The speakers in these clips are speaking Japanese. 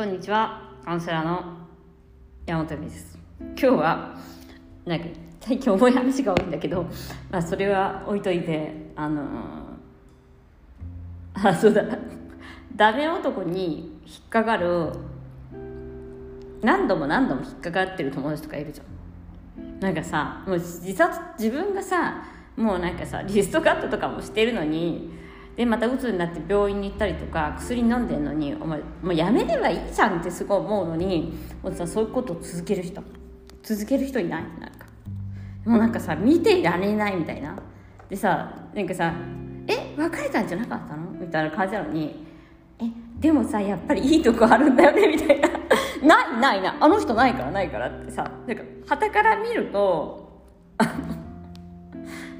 こんにちは。カウンセラーの山本美です。今日はなんか最近重い話が多いんだけど、まあ、それは置いといてあのー、あそうだ。ダメ男に引っかかる何度も何度も引っかかってる友達とかいるじゃん。なんかさもう自殺自分がさもうなんかさリストカットとかもしてるのにでまた鬱になって病院に行ったりとか薬飲んでるのにお前もうやめればいいじゃんってすごい思うのにもうさそういうことを続ける人続ける人いない？なんか。もうなんかさ見てられないみたいな。でさなんかさ「え別れたんじゃなかったの?」みたいな感じなのに「えでもさやっぱりいいとこあるんだよね」みたいな「ないないなあの人ないからないから」ってさなんか旗から見ると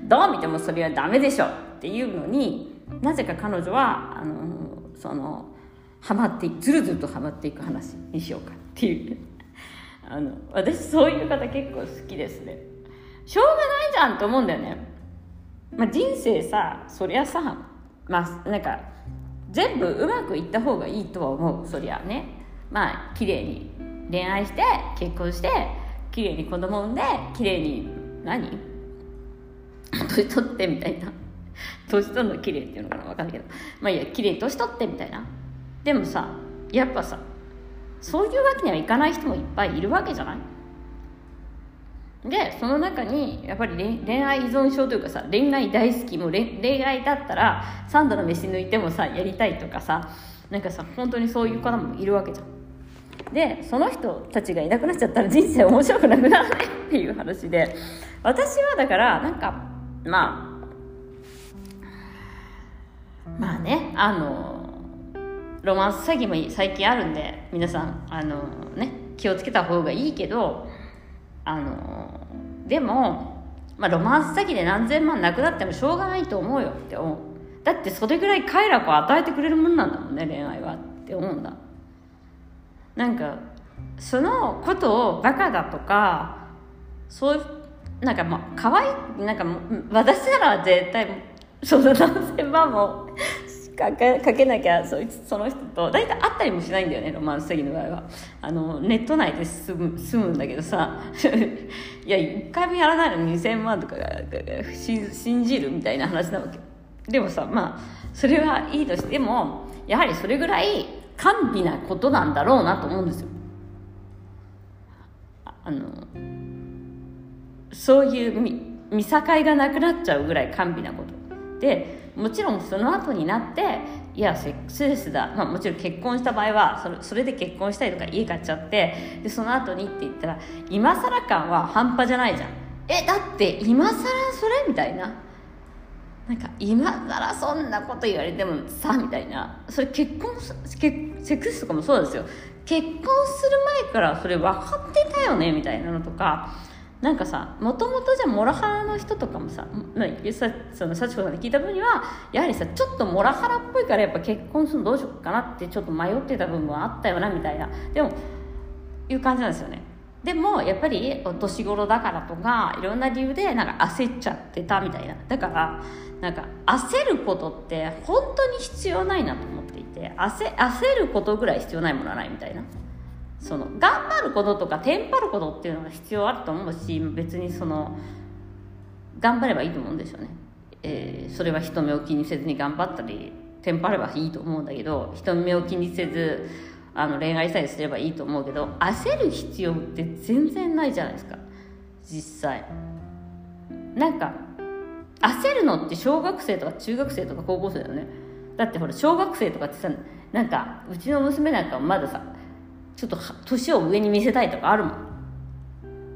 どう見てもそれはダメでしょっていうのになぜか彼女はあのそのハマってずるずるとハマっていく話にしようかっていう。あの私そういう方結構好きですね。しょうがないじゃんと思うんだよね、まあ、人生さそりゃさまあなんか全部うまくいった方がいいとは思う。そりゃね。まあ綺麗に恋愛して結婚して綺麗に子供産んで綺麗に何？年取ってみたいな。年取るの綺麗っていうのかな分かんないけど。まあいいや綺麗に年取ってみたいな。でもさやっぱさそういうわけにはいかない人もいっぱいいるわけじゃない？でその中にやっぱり恋愛依存症というかさ恋愛大好きもう恋愛だったら3度の飯抜いてもさやりたいとかさなんかさ本当にそういう方もいるわけじゃん。でその人たちがいなくなっちゃったら人生面白くなくならないっていう話で。私はだからなんかまあまあねあのロマンス詐欺も最近あるんで皆さんあのね気をつけた方がいいけどあのでも、まあ、ロマンス詐欺で何千万なくなってもしょうがないと思うよって思う。だってそれぐらい快楽を与えてくれるもんなんだもんね恋愛はって思うんだ。なんかそのことをバカだとかそういうなんかまあ可愛いなんか私なら絶対その何千万もかけかけなきゃそいつその人と大体会ったりもしないんだよねロマンス詐欺の場合は。あのネット内で済む済むんだけどさ。いや1回もやらないのに2000万とかが信じるみたいな話なわけ。でもさまあそれはいいとしてもやはりそれぐらい甘美なことなんだろうなと思うんですよ。あのそういう見見境がなくなっちゃうぐらい甘美なこと。でもちろんその後になっていやセックスレスだ、まあ、もちろん結婚した場合はそれそれで結婚したりとか家買っちゃってでその後にって言ったら今更感は半端じゃないじゃん。えだって今更それ？みたいな。なんか今更そんなこと言われてもさみたいな。それ結婚セックスとかもそうですよ。結婚する前からそれ分かってたよねみたいなのとかなんかさもともとじゃモラハラの人とかもささその幸子さんに聞いた分にはやはりさちょっとモラハラっぽいからやっぱ結婚するのどうしようかなってちょっと迷ってた部分はあったよなみたいな。でもいう感じなんですよね。でもやっぱりお年頃だからとかいろんな理由でなんか焦っちゃってたみたいな。だからなんか焦ることって本当に必要ないなと思っていて焦焦ることぐらい必要ないものはないみたいな。その頑張ることとかテンパることっていうのが必要あると思うし別にその頑張ればいいと思うんですよね、えー、それは人目を気にせずに頑張ったりテンパればいいと思うんだけど人目を気にせずあの恋愛さえすればいいと思うけど焦る必要って全然ないじゃないですか。実際。なんか焦るのって小学生とか中学生とか高校生だよね。だってほら小学生とかってさなんかうちの娘なんかもまださちょっと年を上に見せたいとかあるもん。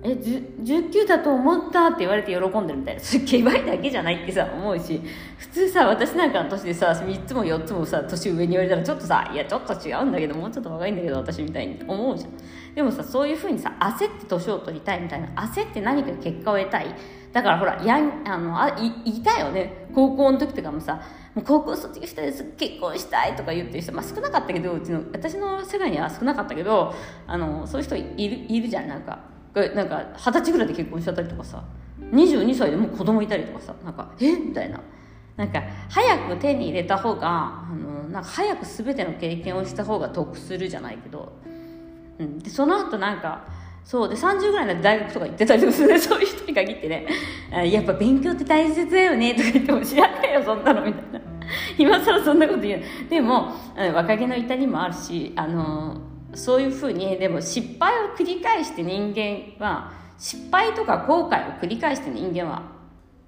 え19だと思ったって言われて喜んでるみたいな。それけばいだけじゃないってさ思うし。普通さ私なんかの年でさ3つも4つもさ年上に言われたらちょっとさいやちょっと違うんだけどもうちょっと若いんだけど私みたいに思うじゃん。でもさそういうふうにさ焦って年を取りたいみたいな焦って何か結果を得たい。だからほらやあのあいいたよね。高校の時とかもさもう高校卒業したいです結婚したいとか言ってる人、まあ、少なかったけどうちの私の世界には少なかったけどあのそういう人いるいるじゃん。なんかなんか二十歳ぐらいで結婚しちゃったりとかさ22歳でもう子供いたりとかさなんかえ？みたいな。なんか早く手に入れた方があのなんか早く全ての経験をした方が得するじゃないけど、うん、でその後なんかそうで30ぐらいになって大学とか行ってたりする。そういう人に限ってね。やっぱ勉強って大切だよね。とか言っても知らないよそんなのみたいな。今更そんなこと言う。でも若気の至りもあるしあのそういうふうにでも失敗を繰り返して人間は失敗とか後悔を繰り返して人間は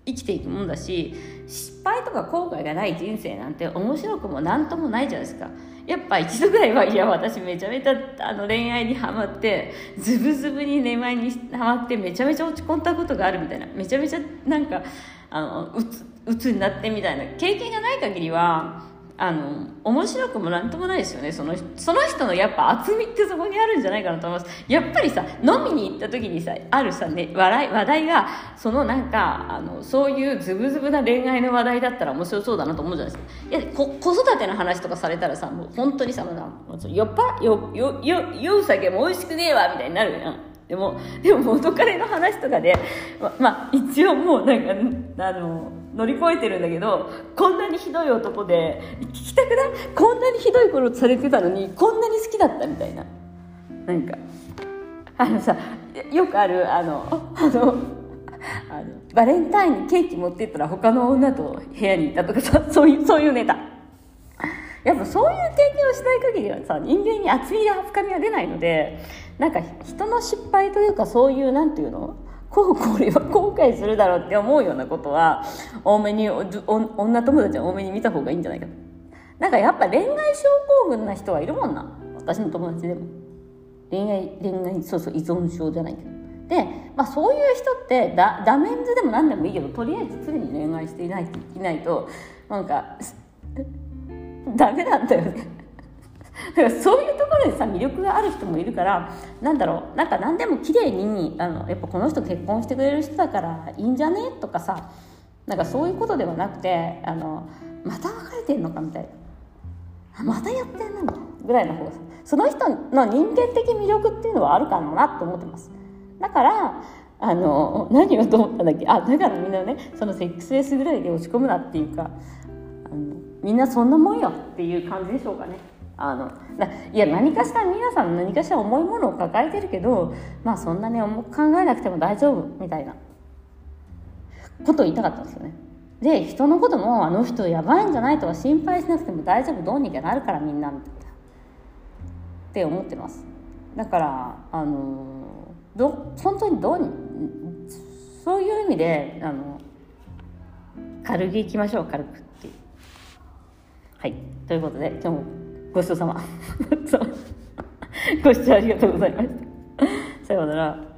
生きていくもんだし失敗とか後悔がない人生なんて面白くも何ともないじゃないですか。やっぱ一度ぐらいはいや私めちゃめちゃあの恋愛にはまってズブズブに恋愛にはまってめちゃめちゃ落ち込んだことがあるみたいな。めちゃめちゃなんかあのうつうつになってみたいな。経験がない限りはあの面白くもなんともないですよね。そのその人のやっぱ厚みってそこにあるんじゃないかなと思います。やっぱりさ飲みに行った時にさあるさ、ね、笑い話題がそのなんかあのそういうズブズブな恋愛の話題だったら面白そうだなと思うじゃないですか。いや子育ての話とかされたらさもう本当にさもう酔っ払よよよ酔う酒も美味しくねえわみたいになるじゃん。でもでも元彼の話とかでままあ一応もうなんかあの乗り越えてるんだけどこんなにひどい男で聞きたくない？こんなにひどいことされてたのにこんなに好きだったみたいな。なんかあのさよくあるあのあのあのバレンタインにケーキ持ってったら他の女と部屋にいたとかさそういうそういうネタ。やっぱそういう経験をしない限りはさ人間に厚みや深みは出ないのでなんか人の失敗というかそういうなんていうの？こうこれは後悔するだろうって思うようなことは多めに女友達は多めに見た方がいいんじゃないかとなんかやっぱ恋愛症候群な人はいるもんな私の友達でも恋愛恋愛そうそう依存症じゃないけどで、まあ、そういう人ってダダメンズでも何でもいいけどとりあえず常に恋愛していないといないとなんかダメなんだよねだからそういうところでさ魅力がある人もいるからなんだろうなんか何でも綺麗にあのやっぱこの人結婚してくれる人だからいいんじゃね？とかさなんかそういうことではなくてあのまた別れてんのかみたいな。またやってんなみたいなぐらいの方がその人の人間的魅力っていうのはあるかなと思ってます。だからあの何をと思ったんだっけ？あだからみんなねそのセックスレスぐらいで落ち込むなっていうかみんなそんなもんよっていう感じでしょうかね。あのいや何かしら皆さん何かしら重いものを抱えてるけどまあそんなに重く考えなくても大丈夫みたいな。ことを言いたかったんですよね。で人のこともあの人やばいんじゃないとか心配しなくても大丈夫どうにかなるからみんなみたいな。って思ってます。だからあのど本当にどうにそういう意味であの軽くいきましょう軽くってはい。ということで今日もごちそうさま。ご視聴ありがとうございました。さようなら。